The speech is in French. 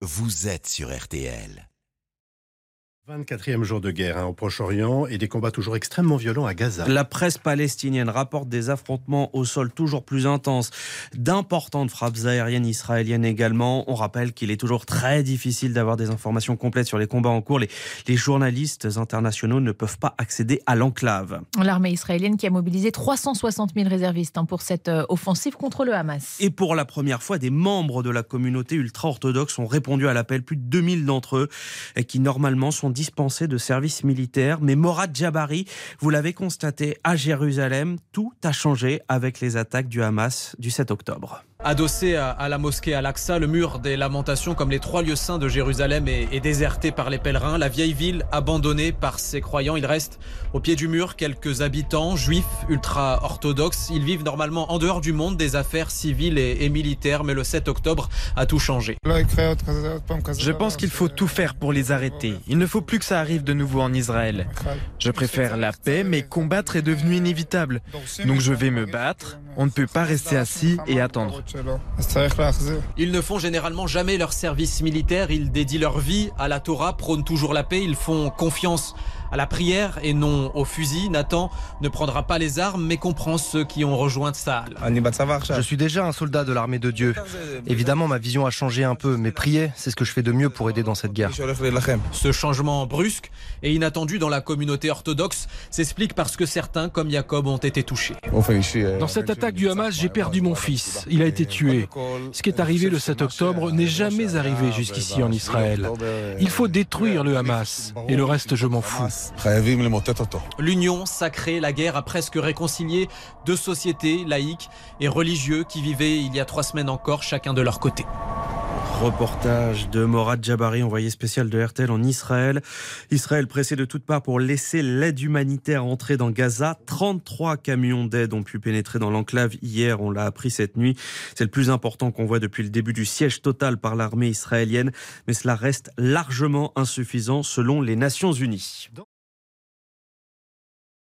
vous êtes sur RTL. 24e jour de guerre hein, au Proche-Orient et des combats toujours extrêmement violents à Gaza. La presse palestinienne rapporte des affrontements au sol toujours plus intenses, d'importantes frappes aériennes israéliennes également. On rappelle qu'il est toujours très difficile d'avoir des informations complètes sur les combats en cours. Les, les journalistes internationaux ne peuvent pas accéder à l'enclave. L'armée israélienne qui a mobilisé 360 000 réservistes hein, pour cette euh, offensive contre le Hamas. Et pour la première fois, des membres de la communauté ultra-orthodoxe ont répondu à l'appel, plus de 2000 d'entre eux, et qui normalement sont dispensés de service militaire. Mais Morad Jabari, vous l'avez constaté, à Jérusalem, tout a changé avec les attaques du Hamas du 7 octobre. Adossé à, la mosquée Al-Aqsa, le mur des lamentations, comme les trois lieux saints de Jérusalem, est, déserté par les pèlerins. La vieille ville abandonnée par ses croyants. Il reste au pied du mur quelques habitants juifs ultra-orthodoxes. Ils vivent normalement en dehors du monde des affaires civiles et militaires, mais le 7 octobre a tout changé. Je pense qu'il faut tout faire pour les arrêter. Il ne faut plus que ça arrive de nouveau en Israël. Je préfère la paix, mais combattre est devenu inévitable. Donc je vais me battre. On ne peut pas rester assis et attendre. Ils ne font généralement jamais leur service militaire, ils dédient leur vie à la Torah, prônent toujours la paix, ils font confiance à la prière et non au fusil. Nathan ne prendra pas les armes mais comprend ceux qui ont rejoint Tsahal. Je suis déjà un soldat de l'armée de Dieu. Évidemment, ma vision a changé un peu, mais prier, c'est ce que je fais de mieux pour aider dans cette guerre. Ce changement brusque et inattendu dans la communauté orthodoxe s'explique parce que certains, comme Jacob, ont été touchés. Dans cette attaque du Hamas, j'ai perdu mon fils. Il a été tué. Ce qui est arrivé le 7 octobre n'est jamais arrivé jusqu'ici en Israël. Il faut détruire le Hamas et le reste, je m'en fous. L'union sacrée, la guerre a presque réconcilié deux sociétés laïques et religieux qui vivaient il y a trois semaines encore chacun de leur côté. Reportage de Morad Jabari, envoyé spécial de RTL en Israël. Israël pressé de toutes parts pour laisser l'aide humanitaire entrer dans Gaza. 33 camions d'aide ont pu pénétrer dans l'enclave hier, on l'a appris cette nuit. C'est le plus important qu'on voit depuis le début du siège total par l'armée israélienne, mais cela reste largement insuffisant selon les Nations Unies.